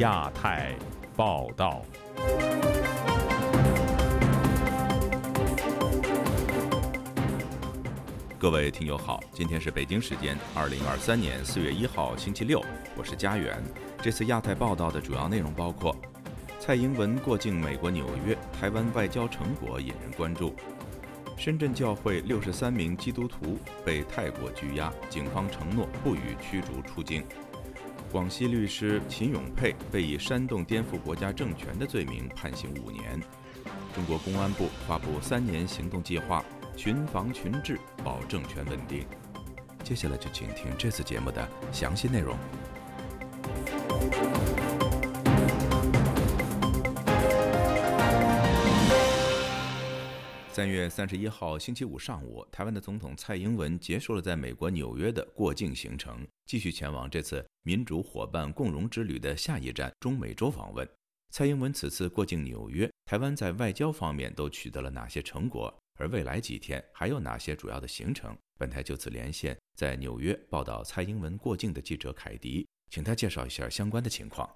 亚太报道。各位听友好，今天是北京时间二零二三年四月一号星期六，我是佳远。这次亚太报道的主要内容包括：蔡英文过境美国纽约，台湾外交成果引人关注；深圳教会六十三名基督徒被泰国拘押，警方承诺不予驱逐出境；广西律师秦永佩被以煽动颠覆国家政权的罪名判刑五年；中国公安部发布三年行动计划。群防群治，保政权稳定。接下来就请听这次节目的详细内容。三月三十一号星期五上午，台湾的总统蔡英文结束了在美国纽约的过境行程，继续前往这次民主伙伴共荣之旅的下一站——中美洲访问。蔡英文此次过境纽约，台湾在外交方面都取得了哪些成果？而未来几天还有哪些主要的行程？本台就此连线在纽约报道蔡英文过境的记者凯迪，请他介绍一下相关的情况。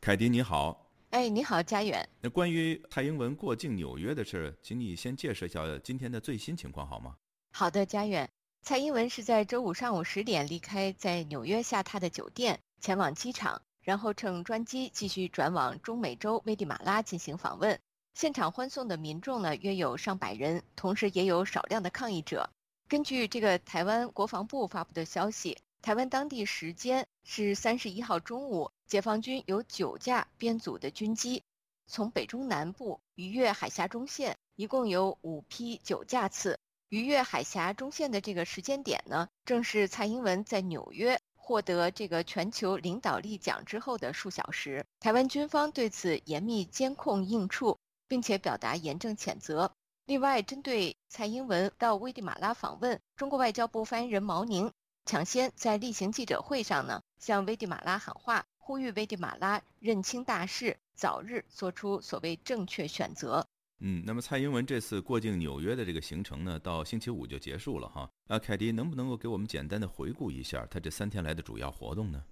凯迪你好，哎，你好，家远。那关于蔡英文过境纽约的事，请你先介绍一下今天的最新情况好吗？好的，家远。蔡英文是在周五上午十点离开在纽约下榻的酒店，前往机场，然后乘专机继续转往中美洲危地马拉进行访问。现场欢送的民众呢，约有上百人，同时也有少量的抗议者。根据这个台湾国防部发布的消息，台湾当地时间是三十一号中午，解放军有九架编组的军机从北中南部逾越海峡中线，一共有五批九架次。逾越海峡中线的这个时间点呢，正是蔡英文在纽约获得这个全球领导力奖之后的数小时。台湾军方对此严密监控应处。并且表达严正谴责。另外，针对蔡英文到危地马拉访问，中国外交部发言人毛宁抢先在例行记者会上呢，向危地马拉喊话，呼吁危地马拉认清大势，早日做出所谓正确选择。嗯，那么蔡英文这次过境纽约的这个行程呢，到星期五就结束了哈。啊，凯迪能不能够给我们简单的回顾一下他这三天来的主要活动呢？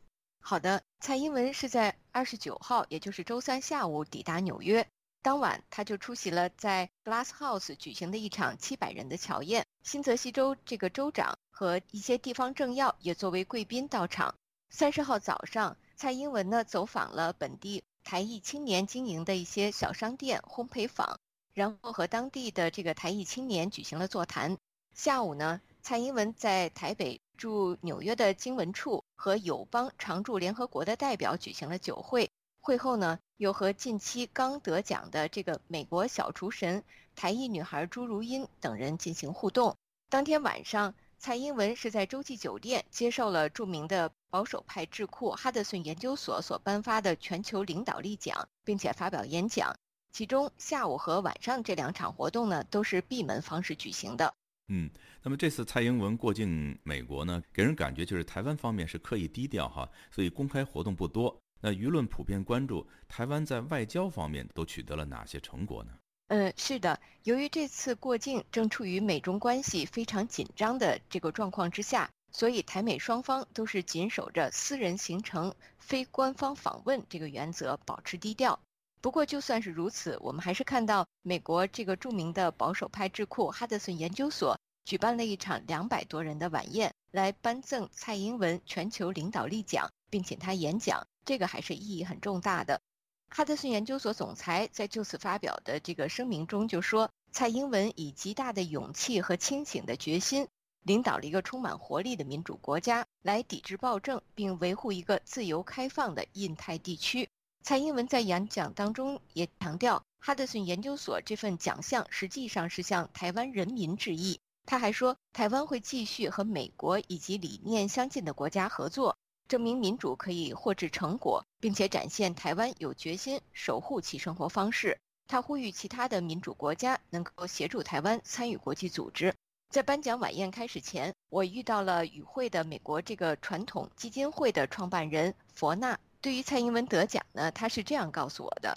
好的，蔡英文是在二十九号，也就是周三下午抵达纽约。当晚，他就出席了在 Glass House 举行的一场七百人的乔宴。新泽西州这个州长和一些地方政要也作为贵宾到场。三十号早上，蔡英文呢走访了本地台裔青年经营的一些小商店、烘焙坊，然后和当地的这个台裔青年举行了座谈。下午呢，蔡英文在台北驻纽约的经文处和友邦常驻联合国的代表举行了酒会。会后呢，又和近期刚得奖的这个美国小厨神、台裔女孩朱如茵等人进行互动。当天晚上，蔡英文是在洲际酒店接受了著名的保守派智库哈德逊研究所所颁发的全球领导力奖，并且发表演讲。其中下午和晚上这两场活动呢，都是闭门方式举行的。嗯，那么这次蔡英文过境美国呢，给人感觉就是台湾方面是刻意低调哈，所以公开活动不多。那舆论普遍关注台湾在外交方面都取得了哪些成果呢？嗯，是的，由于这次过境正处于美中关系非常紧张的这个状况之下，所以台美双方都是紧守着私人行程、非官方访问这个原则，保持低调。不过，就算是如此，我们还是看到美国这个著名的保守派智库哈德逊研究所举办了一场两百多人的晚宴，来颁赠蔡英文全球领导力奖，并请他演讲。这个还是意义很重大的。哈德逊研究所总裁在就此发表的这个声明中就说：“蔡英文以极大的勇气和清醒的决心，领导了一个充满活力的民主国家，来抵制暴政，并维护一个自由开放的印太地区。”蔡英文在演讲当中也强调，哈德逊研究所这份奖项实际上是向台湾人民致意。他还说，台湾会继续和美国以及理念相近的国家合作。证明民主可以获致成果，并且展现台湾有决心守护其生活方式。他呼吁其他的民主国家能够协助台湾参与国际组织。在颁奖晚宴开始前，我遇到了与会的美国这个传统基金会的创办人佛纳。对于蔡英文得奖呢，他是这样告诉我的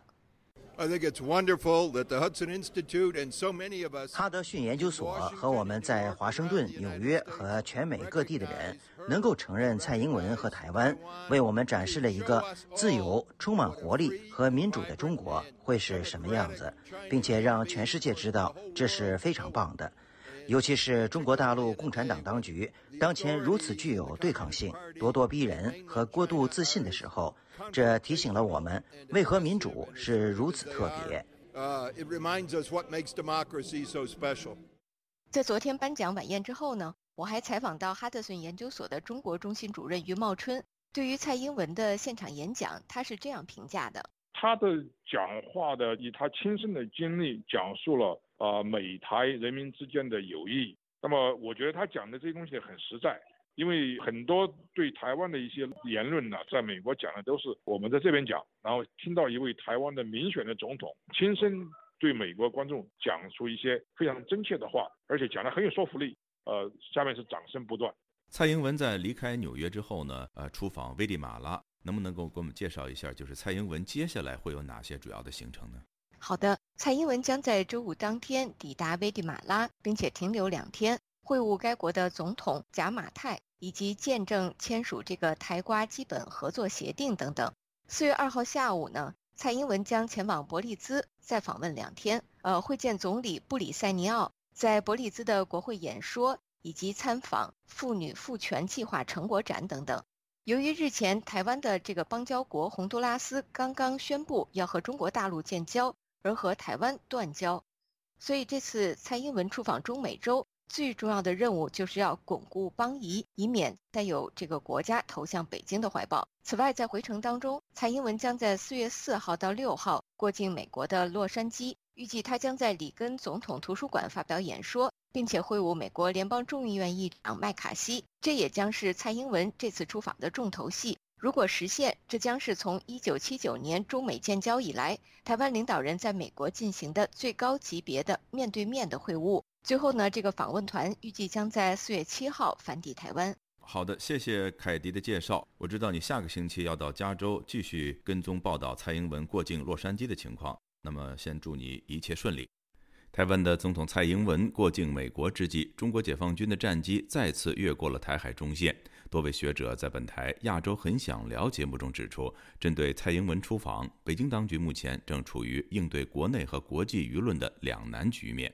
：“I think it's wonderful that the Hudson Institute and so many of us：哈德逊研究所和我们在华盛顿、纽约和全美各地的人能够承认蔡英文和台湾，为我们展示了一个自由、充满活力和民主的中国会是什么样子，并且让全世界知道这是非常棒的。尤其是中国大陆共产党当局当前如此具有对抗性、咄咄逼人和过度自信的时候。这提醒了我们，为何民主是如此特别。在昨天颁奖晚宴之后呢，我还采访到哈德逊研究所的中国中心主任于茂春。对于蔡英文的现场演讲，他是这样评价的：他的讲话的以他亲身的经历讲述了啊美台人民之间的友谊。那么我觉得他讲的这些东西很实在。因为很多对台湾的一些言论呢，在美国讲的都是我们在这边讲，然后听到一位台湾的民选的总统亲身对美国观众讲出一些非常真切的话，而且讲的很有说服力。呃，下面是掌声不断。蔡英文在离开纽约之后呢，呃，出访危地马拉，能不能够给我们介绍一下，就是蔡英文接下来会有哪些主要的行程呢？好的，蔡英文将在周五当天抵达危地马拉，并且停留两天。会晤该国的总统贾马泰，以及见证签署这个台瓜基本合作协定等等。四月二号下午呢，蔡英文将前往伯利兹，再访问两天，呃，会见总理布里塞尼奥，在伯利兹的国会演说，以及参访妇女赋权计划成果展等等。由于日前台湾的这个邦交国洪都拉斯刚刚宣布要和中国大陆建交，而和台湾断交，所以这次蔡英文出访中美洲。最重要的任务就是要巩固邦谊，以免再有这个国家投向北京的怀抱。此外，在回程当中，蔡英文将在四月四号到六号过境美国的洛杉矶，预计他将在里根总统图书馆发表演说，并且会晤美国联邦众议院议长麦卡锡。这也将是蔡英文这次出访的重头戏。如果实现，这将是从一九七九年中美建交以来，台湾领导人在美国进行的最高级别的面对面的会晤。最后呢，这个访问团预计将在四月七号返抵台湾。好的，谢谢凯迪的介绍。我知道你下个星期要到加州继续跟踪报道蔡英文过境洛杉矶的情况。那么，先祝你一切顺利。台湾的总统蔡英文过境美国之际，中国解放军的战机再次越过了台海中线。多位学者在本台《亚洲很想聊》节目中指出，针对蔡英文出访，北京当局目前正处于应对国内和国际舆论的两难局面。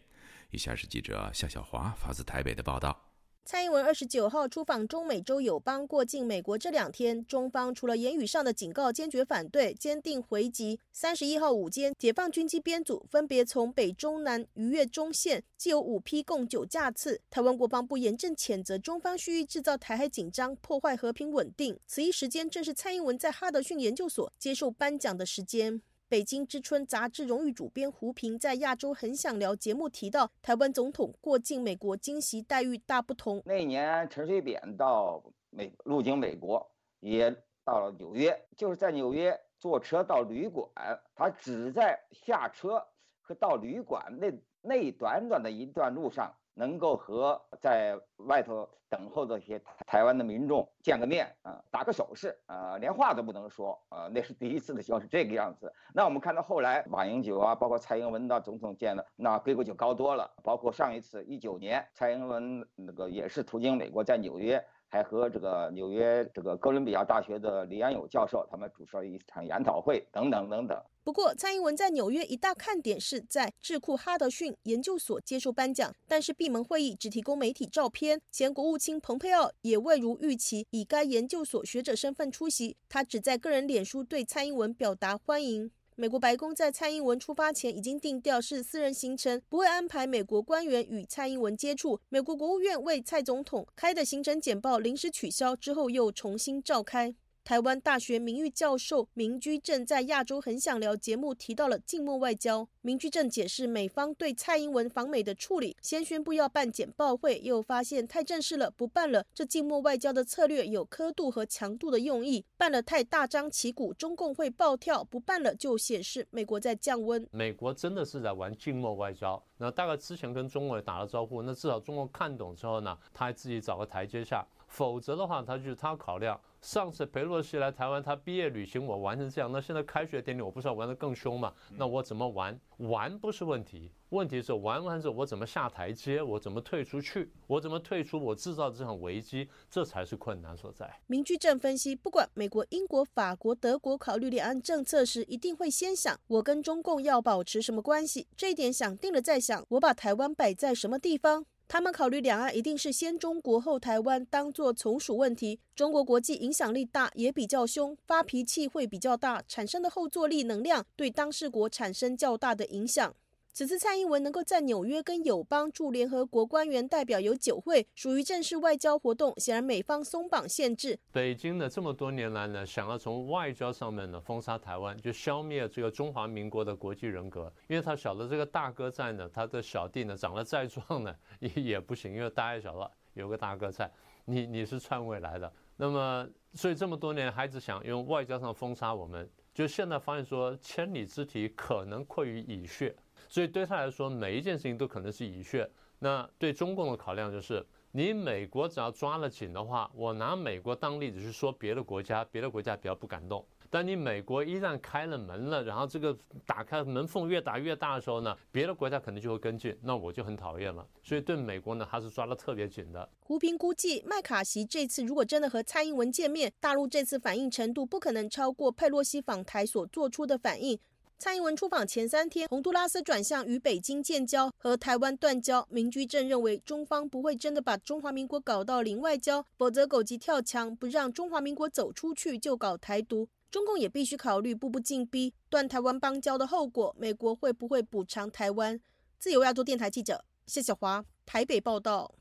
以下是记者夏小华发自台北的报道。蔡英文二十九号出访中美洲友邦，过境美国这两天，中方除了言语上的警告、坚决反对、坚定回击，三十一号午间，解放军机编组分别从北、中、南逾越中线，既有五批，共九架次。台湾国防部严正谴责中方蓄意制造台海紧张，破坏和平稳定。此一时间，正是蔡英文在哈德逊研究所接受颁奖的时间。北京之春杂志荣誉主编胡平在《亚洲很想聊》节目提到，台湾总统过境美国惊喜待遇大不同。那年陈水扁到美入境美国，也到了纽约，就是在纽约坐车到旅馆，他只在下车和到旅馆那那短短的一段路上。能够和在外头等候的一些台湾的民众见个面啊，打个手势啊，连话都不能说啊，那是第一次的情况是这个样子。那我们看到后来马英九啊，包括蔡英文的总统见了，那规格就高多了。包括上一次一九年，蔡英文那个也是途经美国，在纽约。还和这个纽约这个哥伦比亚大学的李安友教授，他们主持了一场研讨会，等等等等。不过，蔡英文在纽约一大看点是在智库哈德逊研究所接受颁奖，但是闭门会议只提供媒体照片。前国务卿蓬佩奥也未如预期以该研究所学者身份出席，他只在个人脸书对蔡英文表达欢迎。美国白宫在蔡英文出发前已经定调是私人行程，不会安排美国官员与蔡英文接触。美国国务院为蔡总统开的行程简报临时取消之后，又重新召开。台湾大学名誉教授明居正在《亚洲很想聊》节目提到了静默外交。明居正解释美方对蔡英文访美的处理，先宣布要办简报会，又发现太正式了，不办了。这静默外交的策略有刻度和强度的用意，办了太大张旗鼓，中共会暴跳；不办了就显示美国在降温。美国真的是在玩静默外交。那大概之前跟中国打了招呼，那至少中国看懂之后呢，他还自己找个台阶下。否则的话，他就是他考量。上次裴洛西来台湾，他毕业旅行我玩成这样，那现在开学典礼我不是要玩得更凶吗？那我怎么玩？玩不是问题，问题是玩完之后我怎么下台阶？我怎么退出去？我怎么退出？我制造这场危机，这才是困难所在。明居正分析，不管美国、英国、法国、德国考虑两岸政策时，一定会先想我跟中共要保持什么关系，这一点想定了再想，我把台湾摆在什么地方。他们考虑两岸一定是先中国后台湾，当作从属问题。中国国际影响力大，也比较凶，发脾气会比较大，产生的后坐力能量对当事国产生较大的影响。此次蔡英文能够在纽约跟友邦驻联合国官员代表有酒会，属于正式外交活动。显然美方松绑限制，北京呢这么多年来呢，想要从外交上面呢封杀台湾，就消灭这个中华民国的国际人格。因为他晓得这个大哥在呢，他的小弟呢长得再壮呢也也不行，因为大家晓得有个大哥在，你你是篡位来的。那么所以这么多年还是想用外交上封杀我们，就现在发现说千里之堤可能溃于蚁穴。所以对他来说，每一件事情都可能是蚁穴。那对中共的考量就是，你美国只要抓了紧的话，我拿美国当例子去说别的国家，别的国家比较不敢动。但你美国一旦开了门了，然后这个打开门缝越打越大的时候呢，别的国家可能就会跟进，那我就很讨厌了。所以对美国呢，他是抓得特别紧的。胡平估计，麦卡锡这次如果真的和蔡英文见面，大陆这次反应程度不可能超过佩洛西访台所做出的反应。蔡英文出访前三天，洪都拉斯转向与北京建交，和台湾断交。民居正认为，中方不会真的把中华民国搞到零外交，否则狗急跳墙，不让中华民国走出去，就搞台独。中共也必须考虑步步进逼，断台湾邦交的后果，美国会不会补偿台湾？自由亚洲电台记者谢小华台北报道。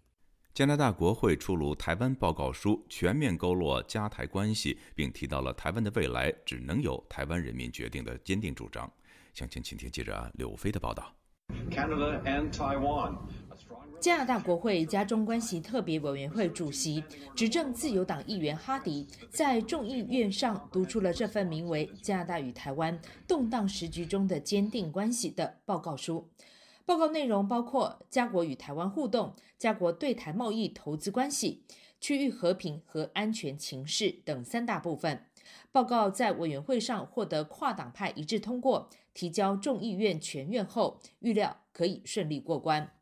加拿大国会出炉台湾报告书，全面勾勒加台关系，并提到了台湾的未来只能由台湾人民决定的坚定主张。详情，请听记者柳飞的报道。加拿大国会加中关系特别委员会主席、执政自由党议员哈迪在众议院上读出了这份名为《加拿大与台湾动荡时局中的坚定关系》的报告书。报告内容包括加国与台湾互动、加国对台贸易投资关系、区域和平和安全情势等三大部分。报告在委员会上获得跨党派一致通过，提交众议院全院后，预料可以顺利过关。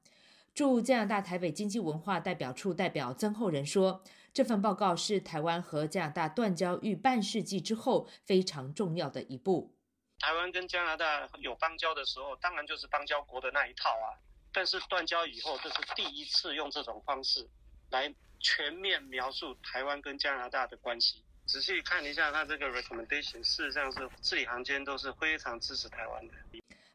驻加拿大台北经济文化代表处代表曾厚仁说：“这份报告是台湾和加拿大断交逾半世纪之后非常重要的一步。”台湾跟加拿大有邦交的时候，当然就是邦交国的那一套啊。但是断交以后，这是第一次用这种方式来全面描述台湾跟加拿大的关系。仔细看一下，他这个 recommendation 事实上是字里行间都是非常支持台湾的。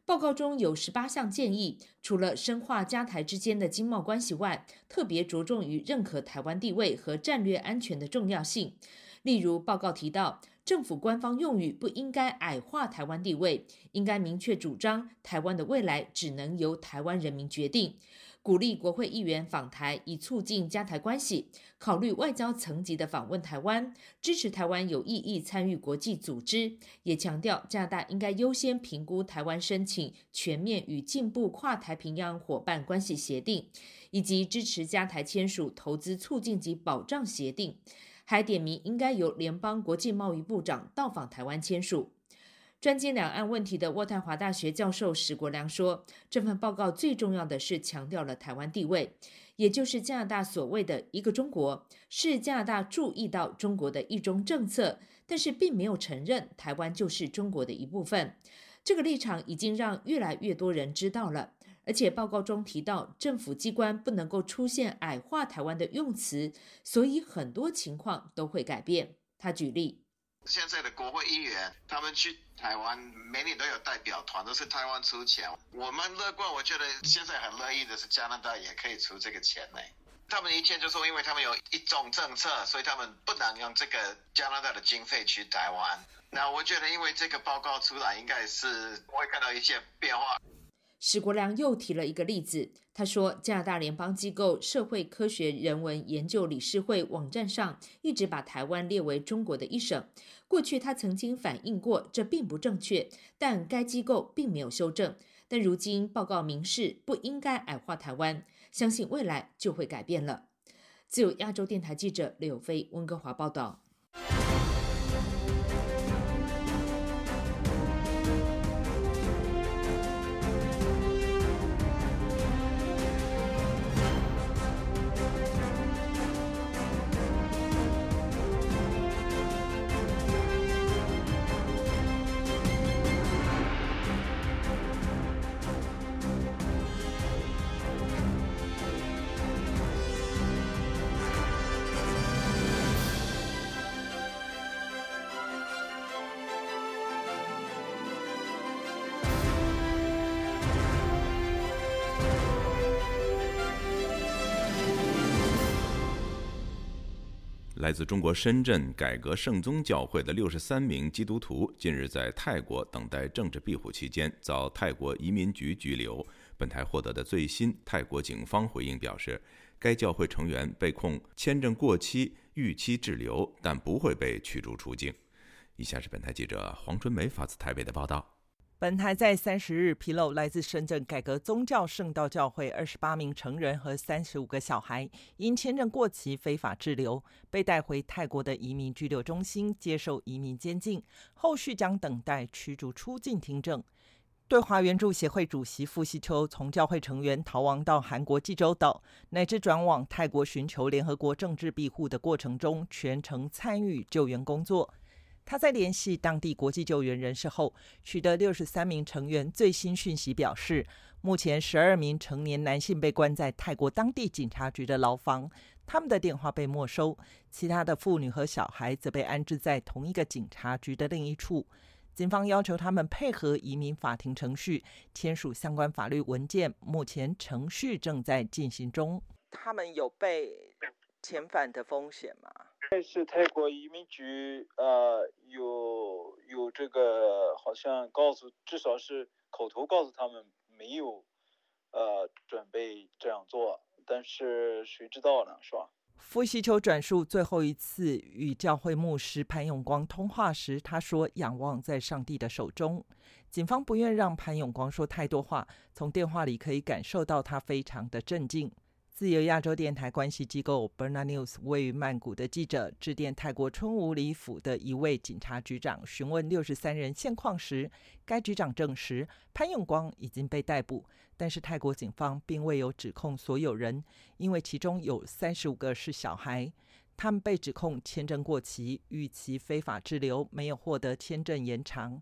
报告中有十八项建议，除了深化加台之间的经贸关系外，特别着重于认可台湾地位和战略安全的重要性。例如，报告提到。政府官方用语不应该矮化台湾地位，应该明确主张台湾的未来只能由台湾人民决定。鼓励国会议员访台，以促进加台关系；考虑外交层级的访问台湾，支持台湾有意义参与国际组织。也强调加拿大应该优先评估台湾申请全面与进步跨太平洋伙伴关系协定，以及支持加台签署投资促进及保障协定。还点名应该由联邦国际贸易部长到访台湾签署。专精两岸问题的渥太华大学教授史国良说：“这份报告最重要的是强调了台湾地位，也就是加拿大所谓的一个中国，是加拿大注意到中国的一中政策，但是并没有承认台湾就是中国的一部分。这个立场已经让越来越多人知道了。”而且报告中提到，政府机关不能够出现矮化台湾的用词，所以很多情况都会改变。他举例，现在的国会议员他们去台湾，每年都有代表团，都是台湾出钱。我们乐观，我觉得现在很乐意的是加拿大也可以出这个钱呢。他们一见就说，因为他们有一种政策，所以他们不能用这个加拿大的经费去台湾。那我觉得，因为这个报告出来，应该是会看到一些变化。史国良又提了一个例子，他说，加拿大联邦机构社会科学人文研究理事会网站上一直把台湾列为中国的一省。过去他曾经反映过这并不正确，但该机构并没有修正。但如今报告明示不应该矮化台湾，相信未来就会改变了。自由亚洲电台记者柳飞温哥华报道。来自中国深圳改革圣宗教会的六十三名基督徒，近日在泰国等待政治庇护期间，遭泰国移民局拘留。本台获得的最新泰国警方回应表示，该教会成员被控签证过期、逾期滞留，但不会被驱逐出境。以下是本台记者黄春梅发自台北的报道。本台在三十日披露，来自深圳改革宗教圣道教会二十八名成人和三十五个小孩，因签证过期非法滞留，被带回泰国的移民拘留中心接受移民监禁，后续将等待驱逐出境听证。对华援助协会主席傅西秋从教会成员逃亡到韩国济州岛，乃至转往泰国寻求联合国政治庇护的过程中，全程参与救援工作。他在联系当地国际救援人士后，取得六十三名成员最新讯息，表示目前十二名成年男性被关在泰国当地警察局的牢房，他们的电话被没收；其他的妇女和小孩则被安置在同一个警察局的另一处。警方要求他们配合移民法庭程序，签署相关法律文件。目前程序正在进行中。他们有被遣返的风险吗？但是泰国移民局呃有有这个好像告诉，至少是口头告诉他们没有呃准备这样做，但是谁知道呢，是吧？傅西秋转述最后一次与教会牧师潘永光通话时，他说：“仰望在上帝的手中。”警方不愿让潘永光说太多话，从电话里可以感受到他非常的镇静。自由亚洲电台关系机构 Berna News 位于曼谷的记者致电泰国春武里府的一位警察局长，询问六十三人现况时，该局长证实潘永光已经被逮捕，但是泰国警方并未有指控所有人，因为其中有三十五个是小孩，他们被指控签证过期、逾期非法滞留、没有获得签证延长。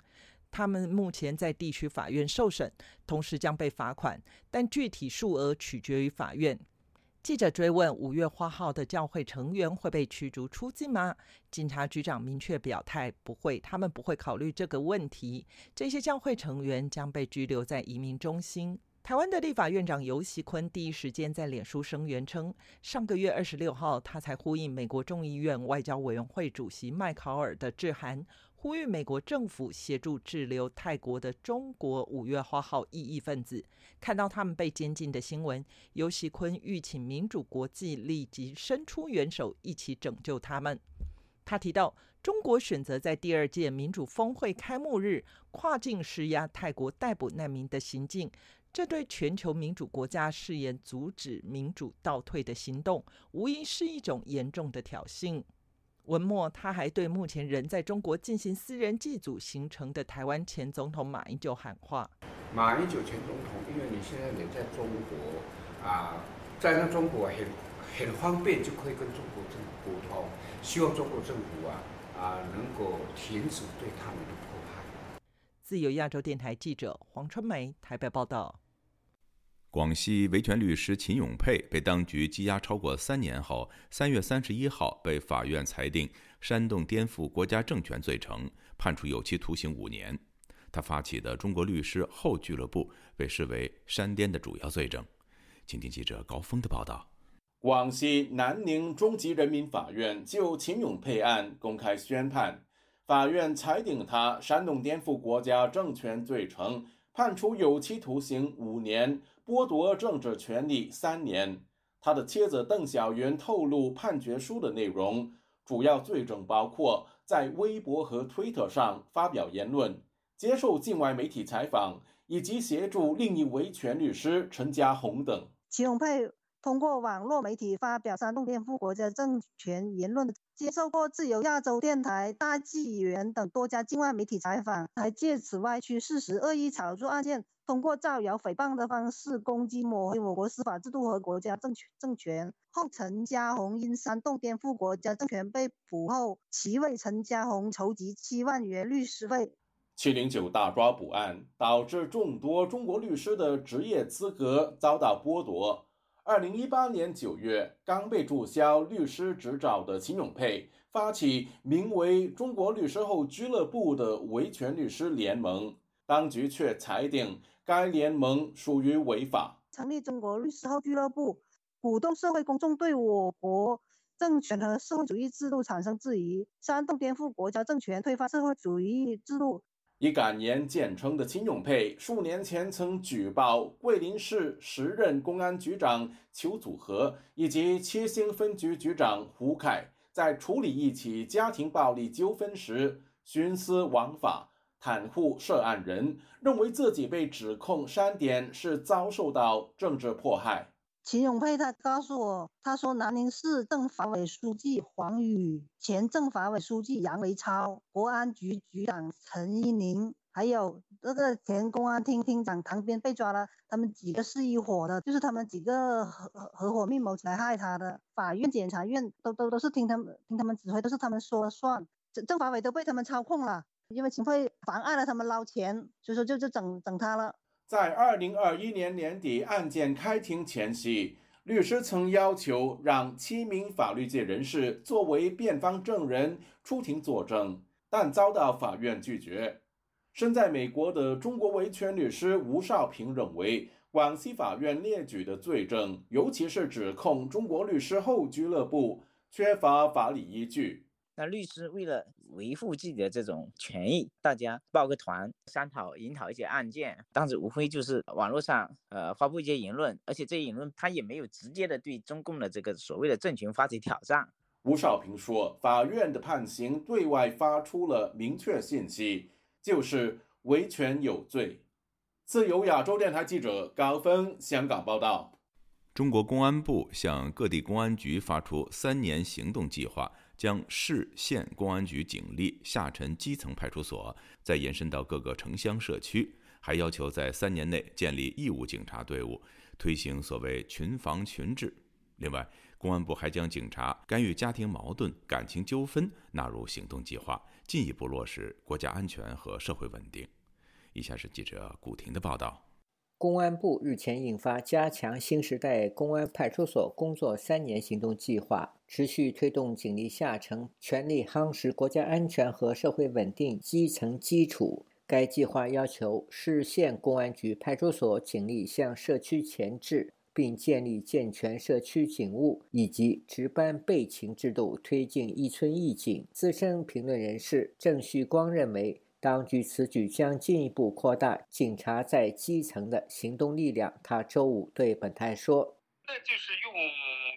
他们目前在地区法院受审，同时将被罚款，但具体数额取决于法院。记者追问：“五月花号的教会成员会被驱逐出境吗？”警察局长明确表态：“不会，他们不会考虑这个问题。这些教会成员将被拘留在移民中心。”台湾的立法院长游锡坤第一时间在脸书声援称：“上个月二十六号，他才呼应美国众议院外交委员会主席麦考尔的致函。”呼吁美国政府协助滞留泰国的中国五月花号异议分子。看到他们被监禁的新闻，尤锡坤欲请民主国际立即伸出援手，一起拯救他们。他提到，中国选择在第二届民主峰会开幕日跨境施压泰国逮捕难民的行径，这对全球民主国家誓言阻止民主倒退的行动，无疑是一种严重的挑衅。文末，他还对目前仍在中国进行私人祭祖形成的台湾前总统马英九喊话：“马英九前总统，因为你现在人在中国啊，在那中国很很方便，就可以跟中国政府沟通。希望中国政府啊啊能够停止对他们的迫害。”自由亚洲电台记者黄春梅台北报道。广西维权律师秦永佩被当局羁押超过三年后，三月三十一号被法院裁定煽动颠覆国家政权罪成，判处有期徒刑五年。他发起的中国律师后俱乐部被视为煽颠的主要罪证。请听记者高峰的报道：广西南宁中级人民法院就秦永佩案公开宣判，法院裁定他煽动颠覆国家政权罪成。判处有期徒刑五年，剥夺政治权利三年。他的妻子邓小云透露判决书的内容，主要罪证包括在微博和推特上发表言论、接受境外媒体采访，以及协助另一维权律师陈家红等。祁永佩通过网络媒体发表煽动颠覆国家政权言论，接受过自由亚洲电台、大纪元等多家境外媒体采访，还借此歪曲事实、恶意炒作案件。通过造谣诽谤的方式攻击抹黑我国司法制度和国家政权政权。后陈家红因煽动颠覆国家政权被捕后，其为陈家红筹集七万元律师费。七零九大抓捕案导致众多中国律师的职业资格遭到剥夺。二零一八年九月，刚被注销律师执照的秦永佩发起名为“中国律师后俱乐部”的维权律师联盟，当局却裁定。该联盟属于违法。成立中国律师后俱乐部，鼓动社会公众对我国政权和社会主义制度产生质疑，煽动颠覆国家政权、推翻社会主义制度。以敢言见称的秦永佩，数年前曾举报桂林市时任公安局长邱祖和以及七星分局局长胡凯，在处理一起家庭暴力纠纷时徇私枉法。袒护涉案人，认为自己被指控删点是遭受到政治迫害。秦永佩他告诉我，他说南宁市政法委书记黄宇、前政法委书记杨维超、国安局局长陈一宁，还有这个前公安厅厅长唐斌被抓了，他们几个是一伙的，就是他们几个合合伙密谋起来害他的。法院、检察院都都都是听他们听他们指挥，都是他们说了算，政政法委都被他们操控了。因为秦桧妨碍了他们捞钱，所以说就就整整他了。在二零二一年年底案件开庭前夕，律师曾要求让七名法律界人士作为辩方证人出庭作证，但遭到法院拒绝。身在美国的中国维权律师吴少平认为，广西法院列举的罪证，尤其是指控中国律师后俱乐部，缺乏法理依据。那律师为了维护自己的这种权益，大家报个团商讨、研讨一些案件，当时无非就是网络上呃发布一些言论，而且这些言论他也没有直接的对中共的这个所谓的政权发起挑战。吴少平说，法院的判刑对外发出了明确信息，就是维权有罪。自由亚洲电台记者高峰香港报道。中国公安部向各地公安局发出三年行动计划。将市县公安局警力下沉基层派出所，再延伸到各个城乡社区，还要求在三年内建立义务警察队伍，推行所谓群防群治。另外，公安部还将警察干预家庭矛盾、感情纠纷纳入行动计划，进一步落实国家安全和社会稳定。以下是记者古婷的报道。公安部日前印发《加强新时代公安派出所工作三年行动计划》，持续推动警力下沉，全力夯实国家安全和社会稳定基层基础。该计划要求市县公安局派出所警力向社区前置，并建立健全社区警务以及值班备勤制度，推进一村一警。资深评论人士郑旭光认为。当局此举将进一步扩大警察在基层的行动力量。他周五对本台说：“那就是用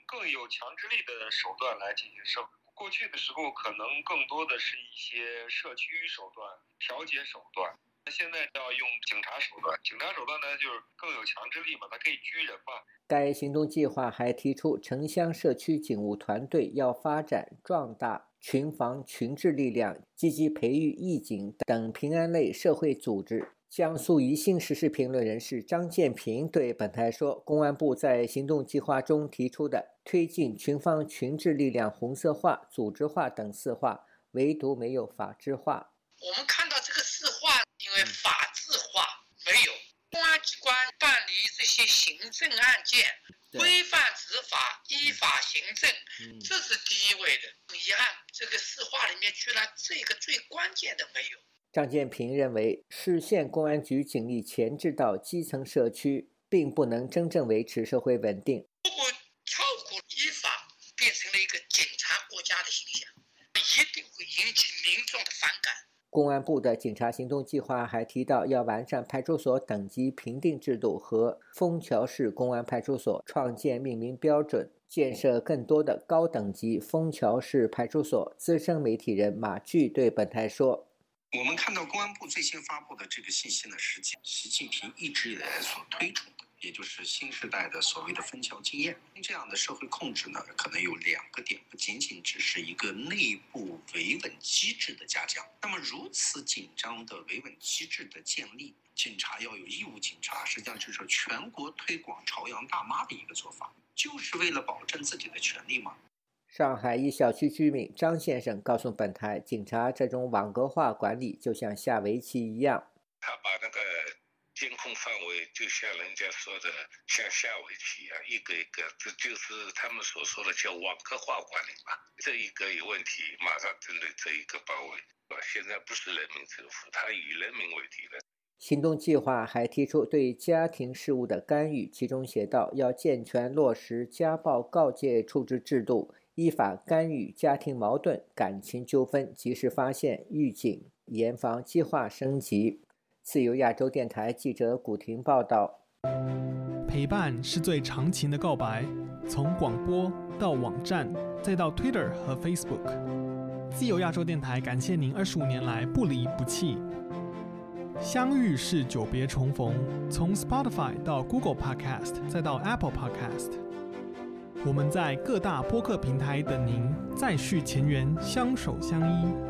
更有强制力的手段来进行社。过去的时候可能更多的是一些社区手段、调解手段，那现在要用警察手段。警察手段呢，就是更有强制力嘛，它可以拘人嘛。”该行动计划还提出，城乡社区警务团队要发展壮大。群防群治力量，积极培育义警等平安类社会组织。江苏宜兴时事评论人士张建平对本台说：“公安部在行动计划中提出的推进群防群治力量红色化、组织化等四化，唯独没有法治化。我们看到这个四化，因为法治化没有，公安机关办理这些行政案件。”规范执法，依法行政，这是第一位的。遗憾，这个四化里面居然这个最关键的没有。张建平认为，市县公安局警力前置到基层社区，并不能真正维持社会稳定。如果超过依法，变成了一个警察国家的形象，一定会引起民众的反感。公安部的警察行动计划还提到，要完善派出所等级评定制度和枫桥市公安派出所创建命名标准，建设更多的高等级枫桥市派出所。资深媒体人马巨对本台说：“我们看到公安部最新发布的这个信息呢，是习近平一直以来所推崇的。”也就是新时代的所谓的分桥经验，这样的社会控制呢，可能有两个点，不仅仅只是一个内部维稳机制的加强。那么如此紧张的维稳机制的建立，警察要有义务警察，实际上就是全国推广朝阳大妈的一个做法，就是为了保证自己的权利嘛？上海一小区居民张先生告诉本台，警察这种网格化管理就像下围棋一样。他把那个。监控范围就像人家说的，像下围棋一样，一个一个，这就是他们所说的叫网格化管理嘛。这一个有问题，马上针对这一个包围，是吧？现在不是人民政府，他以人民为敌了。行动计划还提出对家庭事务的干预，其中写道要健全落实家暴告诫处置制度，依法干预家庭矛盾、感情纠纷，及时发现、预警、严防计划升级。自由亚洲电台记者古婷报道：陪伴是最长情的告白，从广播到网站，再到 Twitter 和 Facebook。自由亚洲电台感谢您二十五年来不离不弃。相遇是久别重逢，从 Spotify 到 Google Podcast，再到 Apple Podcast，我们在各大播客平台等您，再续前缘，相守相依。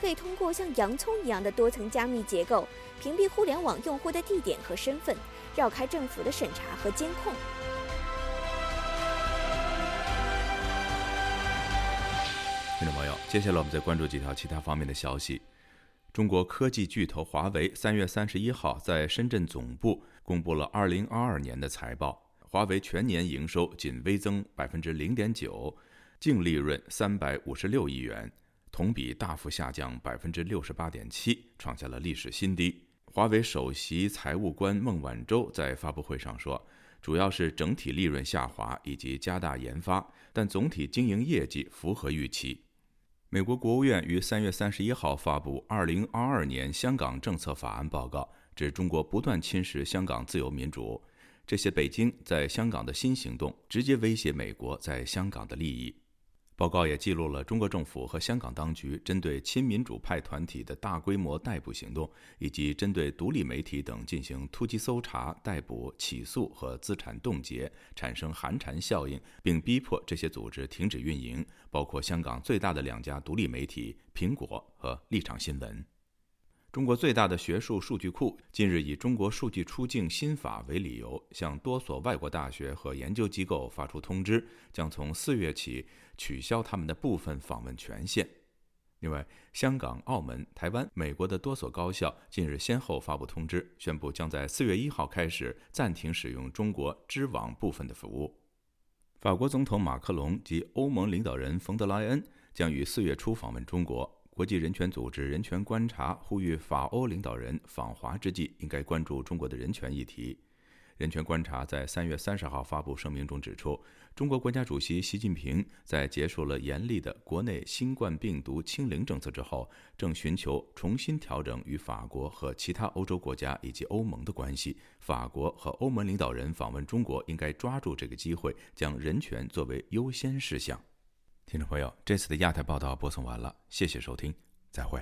可以通过像洋葱一样的多层加密结构，屏蔽互联网用户的地点和身份，绕开政府的审查和监控。听众朋友，接下来我们再关注几条其他方面的消息。中国科技巨头华为三月三十一号在深圳总部公布了二零二二年的财报，华为全年营收仅微增百分之零点九，净利润三百五十六亿元。同比大幅下降百分之六十八点七，创下了历史新低。华为首席财务官孟晚舟在发布会上说，主要是整体利润下滑以及加大研发，但总体经营业绩符合预期。美国国务院于三月三十一号发布《二零二二年香港政策法案报告》，指中国不断侵蚀香港自由民主，这些北京在香港的新行动直接威胁美国在香港的利益。报告也记录了中国政府和香港当局针对亲民主派团体的大规模逮捕行动，以及针对独立媒体等进行突击搜查、逮捕、起诉和资产冻结，产生寒蝉效应，并逼迫这些组织停止运营，包括香港最大的两家独立媒体《苹果》和《立场新闻》。中国最大的学术数据库近日以《中国数据出境新法》为理由，向多所外国大学和研究机构发出通知，将从四月起取消他们的部分访问权限。另外，香港、澳门、台湾、美国的多所高校近日先后发布通知，宣布将在四月一号开始暂停使用中国知网部分的服务。法国总统马克龙及欧盟领导人冯德莱恩将于四月初访问中国。国际人权组织人权观察呼吁法欧领导人访华之际，应该关注中国的人权议题。人权观察在三月三十号发布声明中指出，中国国家主席习近平在结束了严厉的国内新冠病毒清零政策之后，正寻求重新调整与法国和其他欧洲国家以及欧盟的关系。法国和欧盟领导人访问中国，应该抓住这个机会，将人权作为优先事项。听众朋友，这次的亚太报道播送完了，谢谢收听，再会。